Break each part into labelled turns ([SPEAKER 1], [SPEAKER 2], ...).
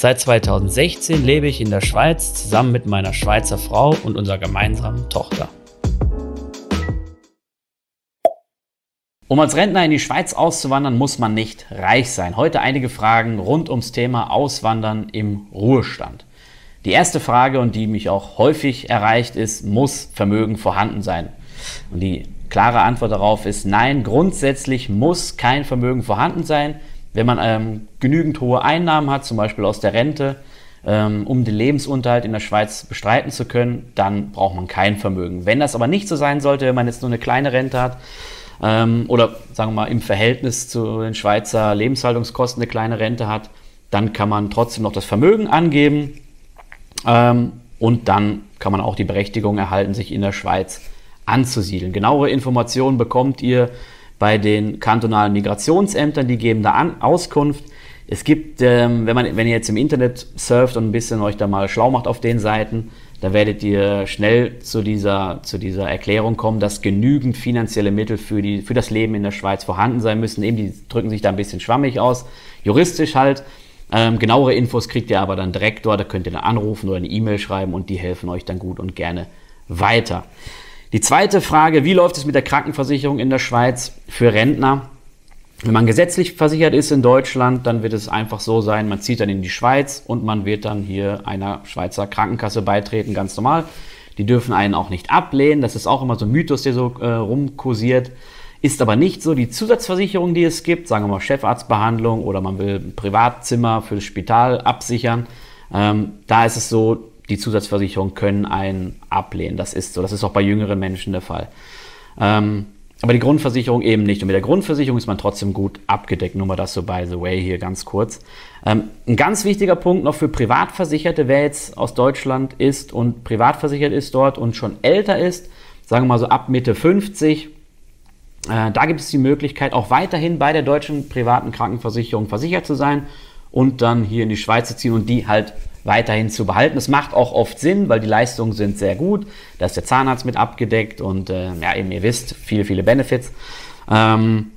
[SPEAKER 1] Seit 2016 lebe ich in der Schweiz zusammen mit meiner Schweizer Frau und unserer gemeinsamen Tochter. Um als Rentner in die Schweiz auszuwandern, muss man nicht reich sein. Heute einige Fragen rund ums Thema Auswandern im Ruhestand. Die erste Frage und die mich auch häufig erreicht ist, muss Vermögen vorhanden sein? Und die klare Antwort darauf ist nein, grundsätzlich muss kein Vermögen vorhanden sein. Wenn man ähm, genügend hohe Einnahmen hat, zum Beispiel aus der Rente, ähm, um den Lebensunterhalt in der Schweiz bestreiten zu können, dann braucht man kein Vermögen. Wenn das aber nicht so sein sollte, wenn man jetzt nur eine kleine Rente hat ähm, oder sagen wir mal im Verhältnis zu den Schweizer Lebenshaltungskosten eine kleine Rente hat, dann kann man trotzdem noch das Vermögen angeben ähm, und dann kann man auch die Berechtigung erhalten, sich in der Schweiz anzusiedeln. Genauere Informationen bekommt ihr bei den kantonalen Migrationsämtern, die geben da an, Auskunft. Es gibt, ähm, wenn, man, wenn ihr jetzt im Internet surft und ein bisschen euch da mal schlau macht auf den Seiten, da werdet ihr schnell zu dieser, zu dieser Erklärung kommen, dass genügend finanzielle Mittel für, die, für das Leben in der Schweiz vorhanden sein müssen. Eben, die drücken sich da ein bisschen schwammig aus, juristisch halt. Ähm, genauere Infos kriegt ihr aber dann direkt dort, da könnt ihr dann anrufen oder eine E-Mail schreiben und die helfen euch dann gut und gerne weiter. Die zweite Frage, wie läuft es mit der Krankenversicherung in der Schweiz für Rentner? Wenn man gesetzlich versichert ist in Deutschland, dann wird es einfach so sein, man zieht dann in die Schweiz und man wird dann hier einer Schweizer Krankenkasse beitreten, ganz normal. Die dürfen einen auch nicht ablehnen, das ist auch immer so ein Mythos, der so äh, rumkursiert. Ist aber nicht so. Die Zusatzversicherung, die es gibt, sagen wir mal Chefarztbehandlung oder man will ein Privatzimmer für das Spital absichern, ähm, da ist es so, die Zusatzversicherungen können einen ablehnen. Das ist so. Das ist auch bei jüngeren Menschen der Fall. Ähm, aber die Grundversicherung eben nicht. Und mit der Grundversicherung ist man trotzdem gut abgedeckt. Nur mal das so by the way hier ganz kurz. Ähm, ein ganz wichtiger Punkt noch für Privatversicherte, wer jetzt aus Deutschland ist und privatversichert ist dort und schon älter ist, sagen wir mal so ab Mitte 50, äh, da gibt es die Möglichkeit, auch weiterhin bei der deutschen privaten Krankenversicherung versichert zu sein und dann hier in die Schweiz zu ziehen und die halt weiterhin zu behalten. Das macht auch oft Sinn, weil die Leistungen sind sehr gut. Da ist der Zahnarzt mit abgedeckt und äh, ja, eben ihr wisst, viele, viele Benefits. Ähm,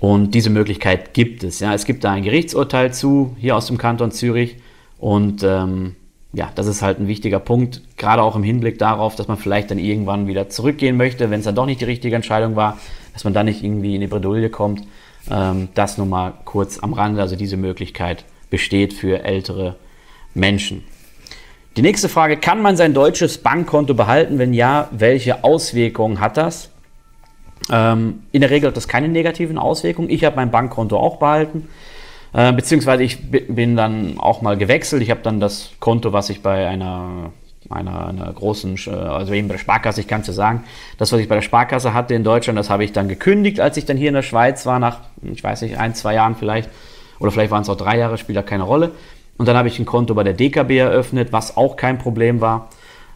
[SPEAKER 1] und diese Möglichkeit gibt es. Ja. Es gibt da ein Gerichtsurteil zu, hier aus dem Kanton Zürich. Und ähm, ja, das ist halt ein wichtiger Punkt, gerade auch im Hinblick darauf, dass man vielleicht dann irgendwann wieder zurückgehen möchte, wenn es dann doch nicht die richtige Entscheidung war, dass man dann nicht irgendwie in die Bredouille kommt. Ähm, das nur mal kurz am Rande, also diese Möglichkeit besteht für ältere Menschen. Die nächste Frage, kann man sein deutsches Bankkonto behalten? Wenn ja, welche Auswirkungen hat das? Ähm, in der Regel hat das keine negativen Auswirkungen. Ich habe mein Bankkonto auch behalten. Äh, beziehungsweise ich bin dann auch mal gewechselt. Ich habe dann das Konto, was ich bei einer, einer, einer großen, also eben bei der Sparkasse, ich kann es ja sagen, das, was ich bei der Sparkasse hatte in Deutschland, das habe ich dann gekündigt, als ich dann hier in der Schweiz war, nach, ich weiß nicht, ein, zwei Jahren vielleicht. Oder vielleicht waren es auch drei Jahre, spielt da keine Rolle. Und dann habe ich ein Konto bei der DKB eröffnet, was auch kein Problem war.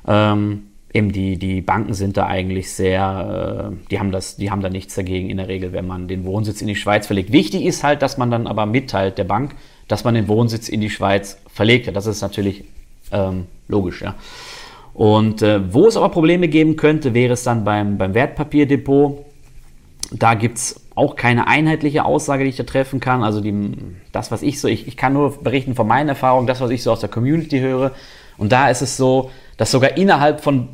[SPEAKER 1] Ähm, eben die, die Banken sind da eigentlich sehr, äh, die, haben das, die haben da nichts dagegen in der Regel, wenn man den Wohnsitz in die Schweiz verlegt. Wichtig ist halt, dass man dann aber mitteilt der Bank, dass man den Wohnsitz in die Schweiz verlegt hat. Das ist natürlich ähm, logisch, ja. Und äh, wo es aber Probleme geben könnte, wäre es dann beim, beim Wertpapierdepot. Da gibt es auch keine einheitliche Aussage, die ich da treffen kann. Also die, das, was ich so, ich, ich kann nur berichten von meinen Erfahrungen, das, was ich so aus der Community höre. Und da ist es so, dass sogar innerhalb von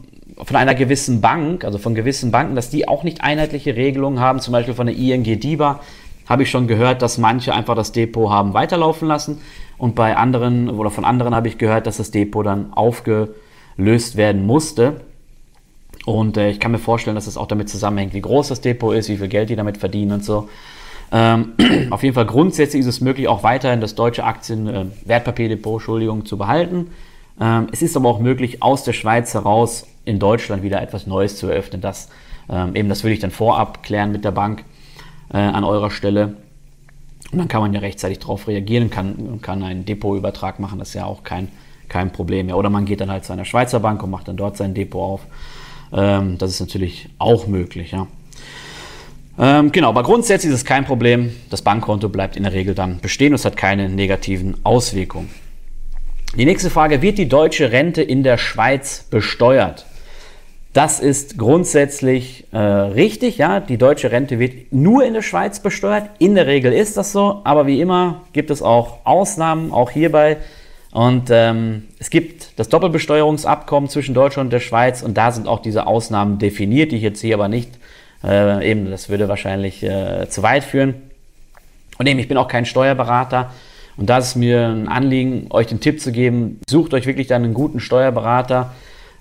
[SPEAKER 1] von einer gewissen Bank, also von gewissen Banken, dass die auch nicht einheitliche Regelungen haben, zum Beispiel von der ING DIBA, habe ich schon gehört, dass manche einfach das Depot haben weiterlaufen lassen und bei anderen oder von anderen habe ich gehört, dass das Depot dann aufgelöst werden musste. Und äh, ich kann mir vorstellen, dass es auch damit zusammenhängt, wie groß das Depot ist, wie viel Geld die damit verdienen und so. Ähm, auf jeden Fall grundsätzlich ist es möglich, auch weiterhin das deutsche Aktien, äh, Wertpapierdepot, Entschuldigung, zu behalten. Ähm, es ist aber auch möglich, aus der Schweiz heraus in Deutschland wieder etwas Neues zu eröffnen. Das, ähm, eben, das würde ich dann vorab klären mit der Bank äh, an eurer Stelle. Und dann kann man ja rechtzeitig darauf reagieren, kann, kann einen Depotübertrag machen. Das ist ja auch kein, kein Problem mehr. Oder man geht dann halt zu einer Schweizer Bank und macht dann dort sein Depot auf. Ähm, das ist natürlich auch möglich, ja. Ähm, genau, aber grundsätzlich ist es kein Problem. Das Bankkonto bleibt in der Regel dann bestehen und es hat keine negativen Auswirkungen. Die nächste Frage, wird die deutsche Rente in der Schweiz besteuert? Das ist grundsätzlich äh, richtig, ja. Die deutsche Rente wird nur in der Schweiz besteuert. In der Regel ist das so, aber wie immer gibt es auch Ausnahmen, auch hierbei. Und ähm, es gibt das Doppelbesteuerungsabkommen zwischen Deutschland und der Schweiz und da sind auch diese Ausnahmen definiert, die ich jetzt hier aber nicht, äh, eben, das würde wahrscheinlich äh, zu weit führen. Und eben, ich bin auch kein Steuerberater und da ist mir ein Anliegen, euch den Tipp zu geben, sucht euch wirklich dann einen guten Steuerberater,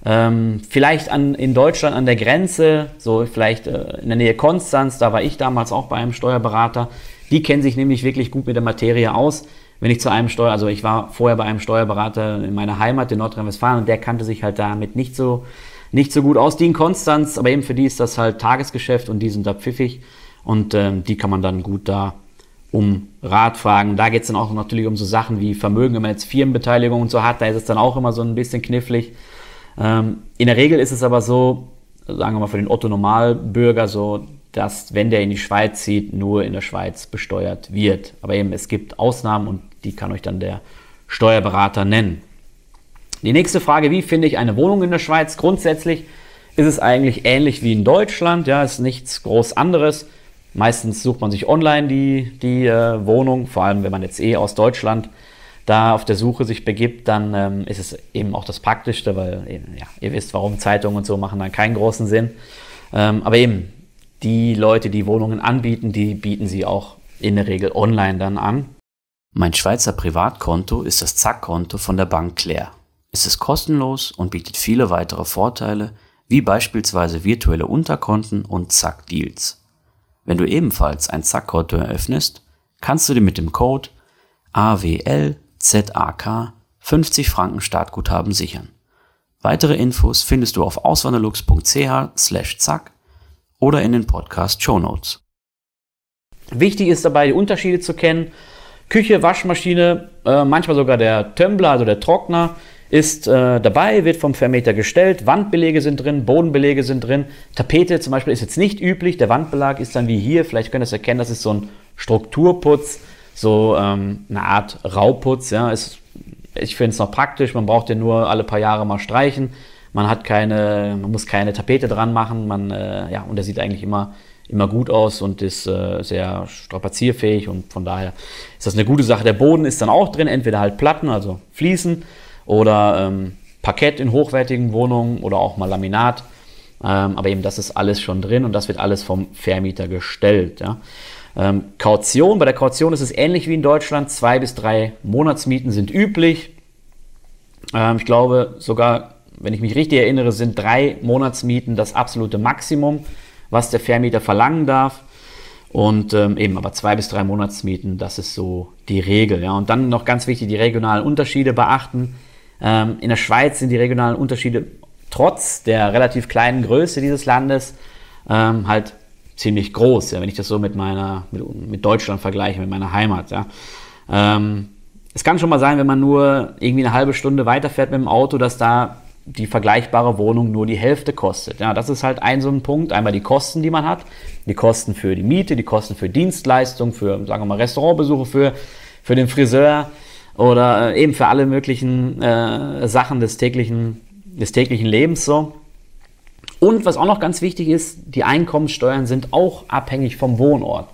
[SPEAKER 1] ähm, vielleicht an, in Deutschland an der Grenze, so vielleicht äh, in der Nähe Konstanz, da war ich damals auch bei einem Steuerberater. Die kennen sich nämlich wirklich gut mit der Materie aus. Wenn ich zu einem Steuer, also ich war vorher bei einem Steuerberater in meiner Heimat in Nordrhein-Westfalen und der kannte sich halt damit nicht so, nicht so gut aus. Die in Konstanz, aber eben für die ist das halt Tagesgeschäft und die sind da pfiffig und ähm, die kann man dann gut da um Rat fragen. Da geht es dann auch natürlich um so Sachen wie Vermögen, wenn man jetzt Firmenbeteiligung und so hat, da ist es dann auch immer so ein bisschen knifflig. Ähm, in der Regel ist es aber so, sagen wir mal für den Otto-Normalbürger so, dass wenn der in die Schweiz zieht, nur in der Schweiz besteuert wird. Aber eben es gibt Ausnahmen und die kann euch dann der Steuerberater nennen. Die nächste Frage, wie finde ich eine Wohnung in der Schweiz? Grundsätzlich ist es eigentlich ähnlich wie in Deutschland, ja, ist nichts groß anderes. Meistens sucht man sich online die, die äh, Wohnung, vor allem wenn man jetzt eh aus Deutschland da auf der Suche sich begibt, dann ähm, ist es eben auch das Praktischste, weil ja, ihr wisst, warum Zeitungen und so machen dann keinen großen Sinn. Ähm, aber eben, die Leute, die Wohnungen anbieten, die bieten sie auch in der Regel online dann an.
[SPEAKER 2] Mein Schweizer Privatkonto ist das Zack-Konto von der Bank Claire. Es ist kostenlos und bietet viele weitere Vorteile, wie beispielsweise virtuelle Unterkonten und Zack-Deals. Wenn du ebenfalls ein Zack-Konto eröffnest, kannst du dir mit dem Code AWL ZAK 50 Franken Startguthaben sichern. Weitere Infos findest du auf auswanderlux.ch zack oder in den Podcast Show Notes.
[SPEAKER 1] Wichtig ist dabei, die Unterschiede zu kennen. Küche, Waschmaschine, äh, manchmal sogar der Tumbler, also der Trockner, ist äh, dabei, wird vom Vermieter gestellt. Wandbelege sind drin, Bodenbelege sind drin. Tapete zum Beispiel ist jetzt nicht üblich. Der Wandbelag ist dann wie hier, vielleicht könnt ihr es erkennen, das ist so ein Strukturputz so ähm, eine Art Rauputz. Ja, ist, ich finde es noch praktisch. Man braucht den nur alle paar Jahre mal streichen. Man hat keine, man muss keine Tapete dran machen. Man, äh, ja, und der sieht eigentlich immer, immer gut aus und ist äh, sehr strapazierfähig und von daher ist das eine gute Sache. Der Boden ist dann auch drin, entweder halt Platten, also Fliesen oder ähm, Parkett in hochwertigen Wohnungen oder auch mal Laminat. Ähm, aber eben das ist alles schon drin und das wird alles vom Vermieter gestellt. Ja. Ähm, Kaution, bei der Kaution ist es ähnlich wie in Deutschland. Zwei bis drei Monatsmieten sind üblich. Ähm, ich glaube sogar, wenn ich mich richtig erinnere, sind drei Monatsmieten das absolute Maximum, was der Vermieter verlangen darf. Und ähm, eben aber zwei bis drei Monatsmieten, das ist so die Regel. Ja. Und dann noch ganz wichtig, die regionalen Unterschiede beachten. Ähm, in der Schweiz sind die regionalen Unterschiede trotz der relativ kleinen Größe dieses Landes ähm, halt ziemlich groß, ja, wenn ich das so mit meiner, mit, mit Deutschland vergleiche, mit meiner Heimat, ja. Ähm, es kann schon mal sein, wenn man nur irgendwie eine halbe Stunde weiterfährt mit dem Auto, dass da die vergleichbare Wohnung nur die Hälfte kostet. Ja, das ist halt ein so ein Punkt. Einmal die Kosten, die man hat, die Kosten für die Miete, die Kosten für Dienstleistungen, für, sagen wir mal, Restaurantbesuche, für, für den Friseur oder äh, eben für alle möglichen äh, Sachen des täglichen, des täglichen Lebens so. Und was auch noch ganz wichtig ist, die Einkommenssteuern sind auch abhängig vom Wohnort.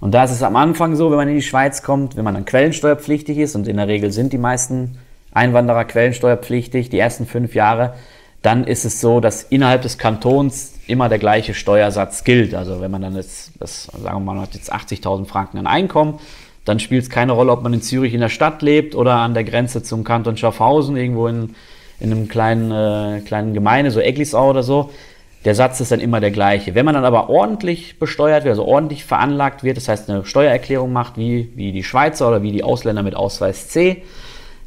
[SPEAKER 1] Und da ist es am Anfang so, wenn man in die Schweiz kommt, wenn man dann quellensteuerpflichtig ist, und in der Regel sind die meisten Einwanderer quellensteuerpflichtig, die ersten fünf Jahre, dann ist es so, dass innerhalb des Kantons immer der gleiche Steuersatz gilt. Also wenn man dann jetzt, das, sagen wir mal, man hat jetzt 80.000 Franken an Einkommen, dann spielt es keine Rolle, ob man in Zürich in der Stadt lebt oder an der Grenze zum Kanton Schaffhausen, irgendwo in in einem kleinen, äh, kleinen Gemeinde, so Eglisau oder so, der Satz ist dann immer der gleiche. Wenn man dann aber ordentlich besteuert wird, also ordentlich veranlagt wird, das heißt eine Steuererklärung macht, wie, wie die Schweizer oder wie die Ausländer mit Ausweis C,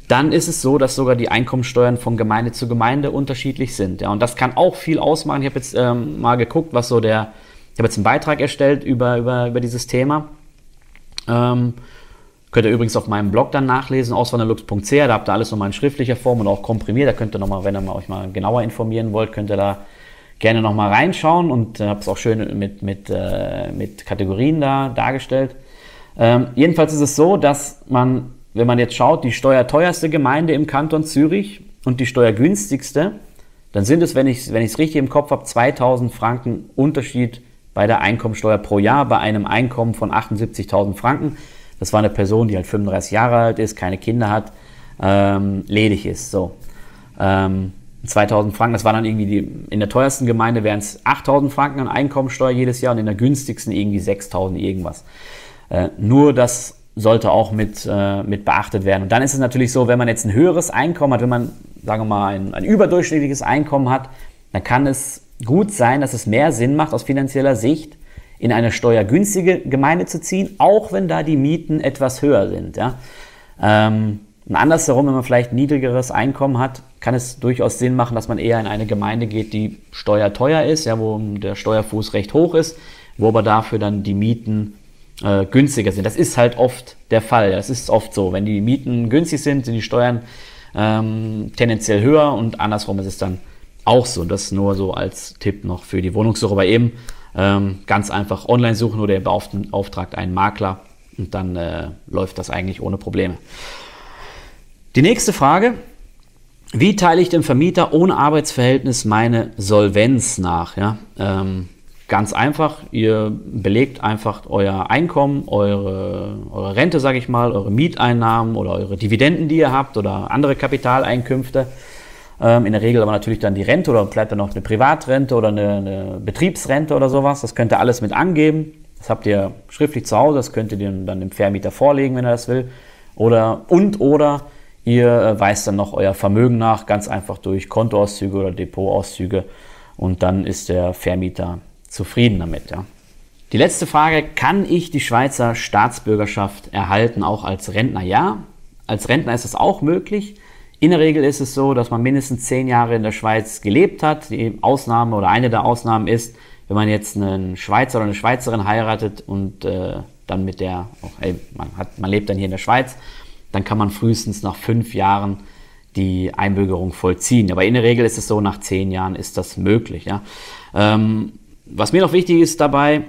[SPEAKER 1] dann ist es so, dass sogar die Einkommensteuern von Gemeinde zu Gemeinde unterschiedlich sind. Ja, und das kann auch viel ausmachen. Ich habe jetzt ähm, mal geguckt, was so der, ich habe jetzt einen Beitrag erstellt über, über, über dieses Thema. Ähm, Könnt ihr übrigens auf meinem Blog dann nachlesen, auswanderlux.ch, da habt ihr alles nochmal in schriftlicher Form und auch komprimiert. Da könnt ihr nochmal, wenn ihr euch mal genauer informieren wollt, könnt ihr da gerne nochmal reinschauen und äh, habe es auch schön mit, mit, äh, mit Kategorien da dargestellt. Ähm, jedenfalls ist es so, dass man, wenn man jetzt schaut, die steuerteuerste Gemeinde im Kanton Zürich und die steuergünstigste, dann sind es, wenn ich es wenn richtig im Kopf habe, 2000 Franken Unterschied bei der Einkommensteuer pro Jahr bei einem Einkommen von 78.000 Franken. Das war eine Person, die halt 35 Jahre alt ist, keine Kinder hat, ähm, ledig ist. So. Ähm, 2000 Franken, das war dann irgendwie die, in der teuersten Gemeinde wären es 8000 Franken an Einkommensteuer jedes Jahr und in der günstigsten irgendwie 6000 irgendwas. Äh, nur das sollte auch mit, äh, mit beachtet werden. Und dann ist es natürlich so, wenn man jetzt ein höheres Einkommen hat, wenn man, sagen wir mal, ein, ein überdurchschnittliches Einkommen hat, dann kann es gut sein, dass es mehr Sinn macht aus finanzieller Sicht, in eine steuergünstige Gemeinde zu ziehen, auch wenn da die Mieten etwas höher sind. Ja? Ähm, und andersherum, wenn man vielleicht niedrigeres Einkommen hat, kann es durchaus Sinn machen, dass man eher in eine Gemeinde geht, die steuerteuer ist, ja, wo der Steuerfuß recht hoch ist, wo aber dafür dann die Mieten äh, günstiger sind. Das ist halt oft der Fall. Das ist oft so. Wenn die Mieten günstig sind, sind die Steuern ähm, tendenziell höher und andersrum ist es dann auch so. Das nur so als Tipp noch für die Wohnungssuche. Aber eben ähm, ganz einfach online suchen oder ihr beauftragt einen Makler und dann äh, läuft das eigentlich ohne Probleme. Die nächste Frage. Wie teile ich dem Vermieter ohne Arbeitsverhältnis meine Solvenz nach? Ja, ähm, ganz einfach. Ihr belegt einfach euer Einkommen, eure, eure Rente, sage ich mal, eure Mieteinnahmen oder eure Dividenden, die ihr habt oder andere Kapitaleinkünfte ähm, in der Regel aber natürlich dann die Rente oder vielleicht dann noch eine Privatrente oder eine, eine Betriebsrente oder sowas. Das könnt ihr alles mit angeben. Das habt ihr schriftlich zu Hause, das könnt ihr dann dem Vermieter vorlegen, wenn er das will. Oder und oder ihr äh, weist dann noch euer Vermögen nach, ganz einfach durch Kontoauszüge oder Depotauszüge. Und dann ist der Vermieter zufrieden damit. Ja. Die letzte Frage, kann ich die Schweizer Staatsbürgerschaft erhalten, auch als Rentner? Ja, als Rentner ist es auch möglich. In der Regel ist es so, dass man mindestens zehn Jahre in der Schweiz gelebt hat. Die Ausnahme oder eine der Ausnahmen ist, wenn man jetzt einen Schweizer oder eine Schweizerin heiratet und äh, dann mit der, oh, hey, man, hat, man lebt dann hier in der Schweiz, dann kann man frühestens nach fünf Jahren die Einbürgerung vollziehen. Aber in der Regel ist es so, nach zehn Jahren ist das möglich. Ja? Ähm, was mir noch wichtig ist dabei,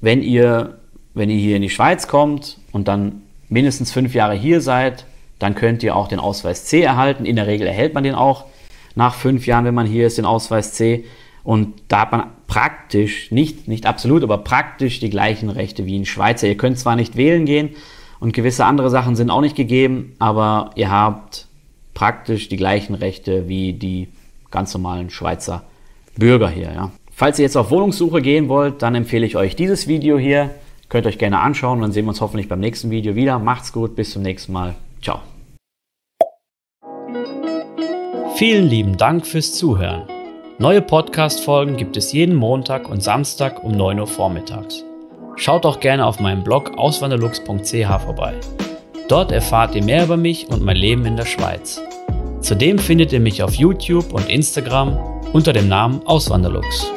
[SPEAKER 1] wenn ihr, wenn ihr hier in die Schweiz kommt und dann mindestens fünf Jahre hier seid, dann könnt ihr auch den Ausweis C erhalten. In der Regel erhält man den auch nach fünf Jahren, wenn man hier ist, den Ausweis C. Und da hat man praktisch, nicht, nicht absolut, aber praktisch die gleichen Rechte wie ein Schweizer. Ihr könnt zwar nicht wählen gehen und gewisse andere Sachen sind auch nicht gegeben, aber ihr habt praktisch die gleichen Rechte wie die ganz normalen Schweizer Bürger hier. Ja. Falls ihr jetzt auf Wohnungssuche gehen wollt, dann empfehle ich euch dieses Video hier. Könnt ihr euch gerne anschauen und dann sehen wir uns hoffentlich beim nächsten Video wieder. Macht's gut, bis zum nächsten Mal. Ciao.
[SPEAKER 2] Vielen lieben Dank fürs Zuhören. Neue Podcast-Folgen gibt es jeden Montag und Samstag um 9 Uhr vormittags. Schaut auch gerne auf meinem Blog auswanderlux.ch vorbei. Dort erfahrt ihr mehr über mich und mein Leben in der Schweiz. Zudem findet ihr mich auf YouTube und Instagram unter dem Namen Auswanderlux.